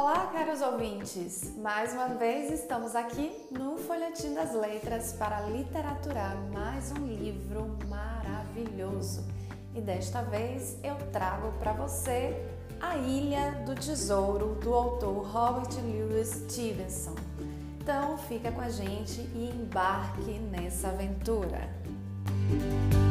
Olá, caros ouvintes! Mais uma vez estamos aqui no Folhetim das Letras para literaturar mais um livro maravilhoso. E desta vez eu trago para você A Ilha do Tesouro, do autor Robert Louis Stevenson. Então fica com a gente e embarque nessa aventura. Então,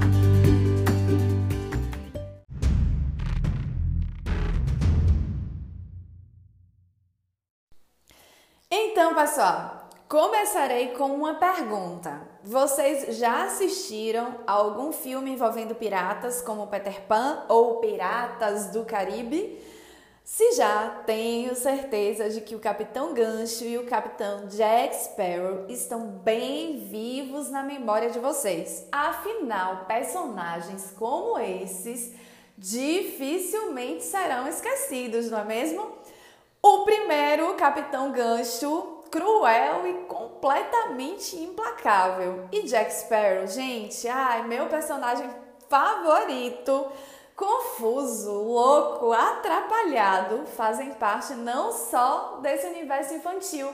pessoal, começarei com uma pergunta. Vocês já assistiram a algum filme envolvendo piratas, como Peter Pan ou Piratas do Caribe? Se já, tenho certeza de que o Capitão Gancho e o Capitão Jack Sparrow estão bem vivos na memória de vocês. Afinal, personagens como esses dificilmente serão esquecidos, não é mesmo? O primeiro, Capitão Gancho, cruel e completamente implacável. E Jack Sparrow, gente, ai, meu personagem favorito, confuso, louco, atrapalhado, fazem parte não só desse universo infantil,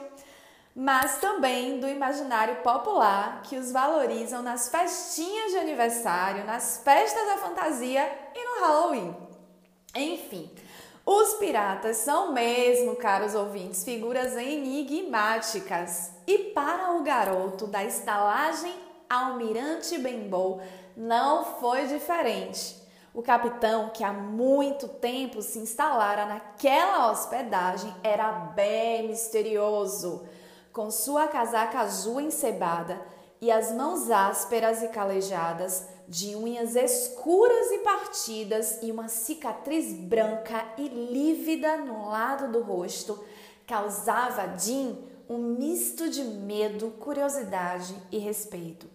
mas também do imaginário popular que os valorizam nas festinhas de aniversário, nas festas da fantasia e no Halloween. Enfim, os piratas são mesmo, caros ouvintes, figuras enigmáticas. E para o garoto da estalagem Almirante Benbow não foi diferente. O capitão, que há muito tempo se instalara naquela hospedagem, era bem misterioso. Com sua casaca azul encebada e as mãos ásperas e calejadas, de unhas escuras e partidas e uma cicatriz branca e lívida no lado do rosto, causava a Jean um misto de medo, curiosidade e respeito.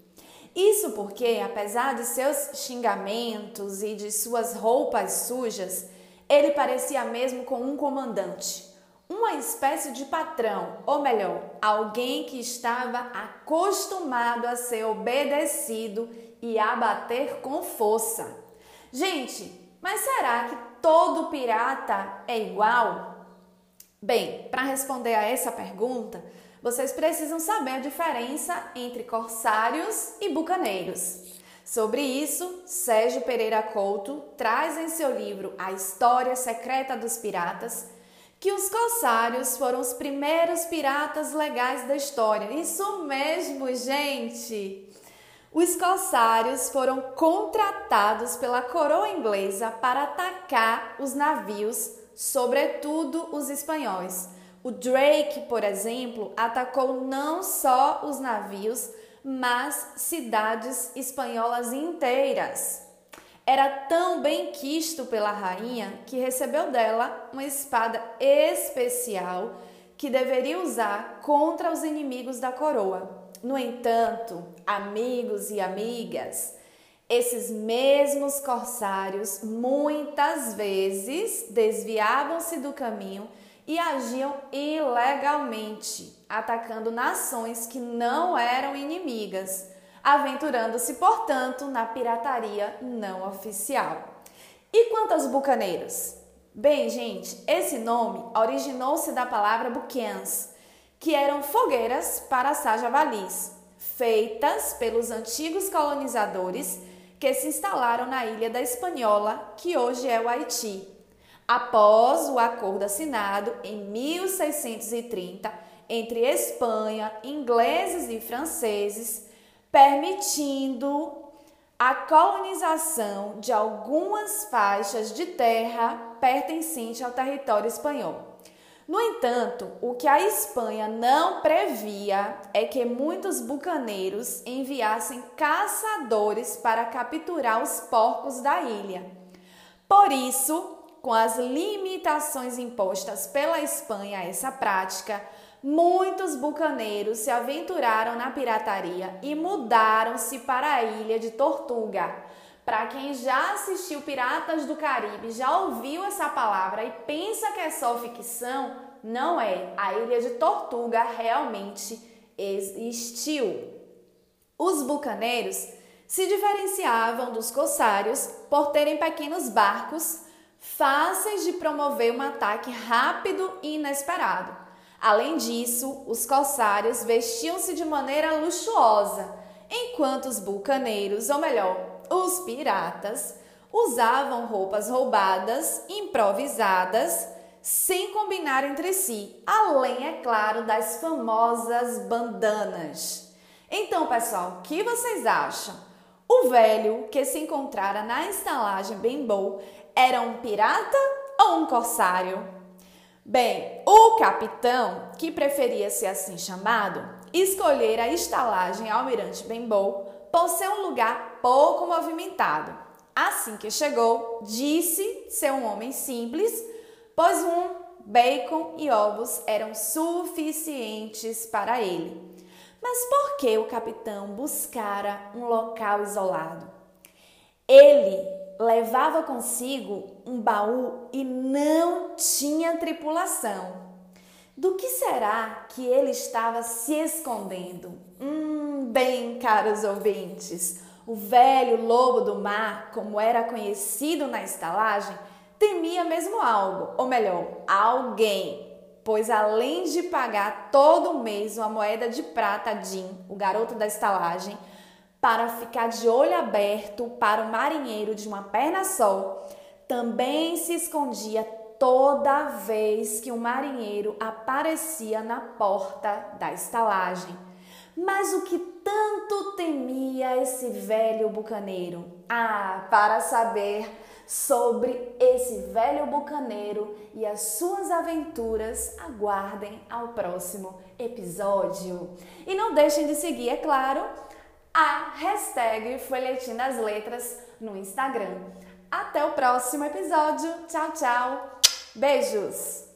Isso porque, apesar de seus xingamentos e de suas roupas sujas, ele parecia mesmo com um comandante, uma espécie de patrão, ou melhor, alguém que estava acostumado a ser obedecido e abater com força. Gente, mas será que todo pirata é igual? Bem, para responder a essa pergunta, vocês precisam saber a diferença entre corsários e bucaneiros. Sobre isso, Sérgio Pereira Couto traz em seu livro A História Secreta dos Piratas que os corsários foram os primeiros piratas legais da história. Isso mesmo, gente! Os corsários foram contratados pela coroa inglesa para atacar os navios, sobretudo os espanhóis. O Drake, por exemplo, atacou não só os navios, mas cidades espanholas inteiras. Era tão bem quisto pela rainha que recebeu dela uma espada especial que deveria usar contra os inimigos da coroa. No entanto, amigos e amigas, esses mesmos corsários muitas vezes desviavam-se do caminho e agiam ilegalmente, atacando nações que não eram inimigas, aventurando-se, portanto, na pirataria não oficial. E quanto aos bucaneiros? Bem, gente, esse nome originou-se da palavra bucans, que eram fogueiras para assar javalis, feitas pelos antigos colonizadores que se instalaram na ilha da Espanhola, que hoje é o Haiti. Após o acordo assinado em 1630 entre Espanha, ingleses e franceses, permitindo a colonização de algumas faixas de terra pertencentes ao território espanhol. No entanto, o que a Espanha não previa é que muitos bucaneiros enviassem caçadores para capturar os porcos da ilha. Por isso, com as limitações impostas pela Espanha a essa prática, muitos bucaneiros se aventuraram na pirataria e mudaram-se para a ilha de Tortuga. Para quem já assistiu Piratas do Caribe, já ouviu essa palavra e pensa que é só ficção, não é. A ilha de Tortuga realmente existiu. Os bucaneiros se diferenciavam dos corsários por terem pequenos barcos fáceis de promover um ataque rápido e inesperado. Além disso, os corsários vestiam-se de maneira luxuosa, enquanto os bucaneiros, ou melhor, os piratas, usavam roupas roubadas, improvisadas, sem combinar entre si, além, é claro, das famosas bandanas. Então, pessoal, o que vocês acham? O velho que se encontrara na estalagem Bembow era um pirata ou um corsário? Bem, o capitão, que preferia ser assim chamado, escolhera a estalagem Almirante Bembow por ser um lugar pouco movimentado. Assim que chegou, disse ser um homem simples, pois um bacon e ovos eram suficientes para ele. Mas por que o capitão buscara um local isolado? Ele levava consigo um baú e não tinha tripulação. Do que será que ele estava se escondendo? Hum, bem, caros ouvintes, o velho lobo do mar, como era conhecido na estalagem, temia mesmo algo, ou melhor, alguém, pois além de pagar todo mês uma moeda de prata a Jim, o garoto da estalagem, para ficar de olho aberto para o marinheiro de uma perna só, também se escondia toda vez que um marinheiro aparecia na porta da estalagem. Mas o que tanto temia esse velho bucaneiro? Ah, para saber sobre esse velho bucaneiro e as suas aventuras, aguardem ao próximo episódio. E não deixem de seguir, é claro, a hashtag Folhetim das Letras no Instagram. Até o próximo episódio. Tchau, tchau. Beijos!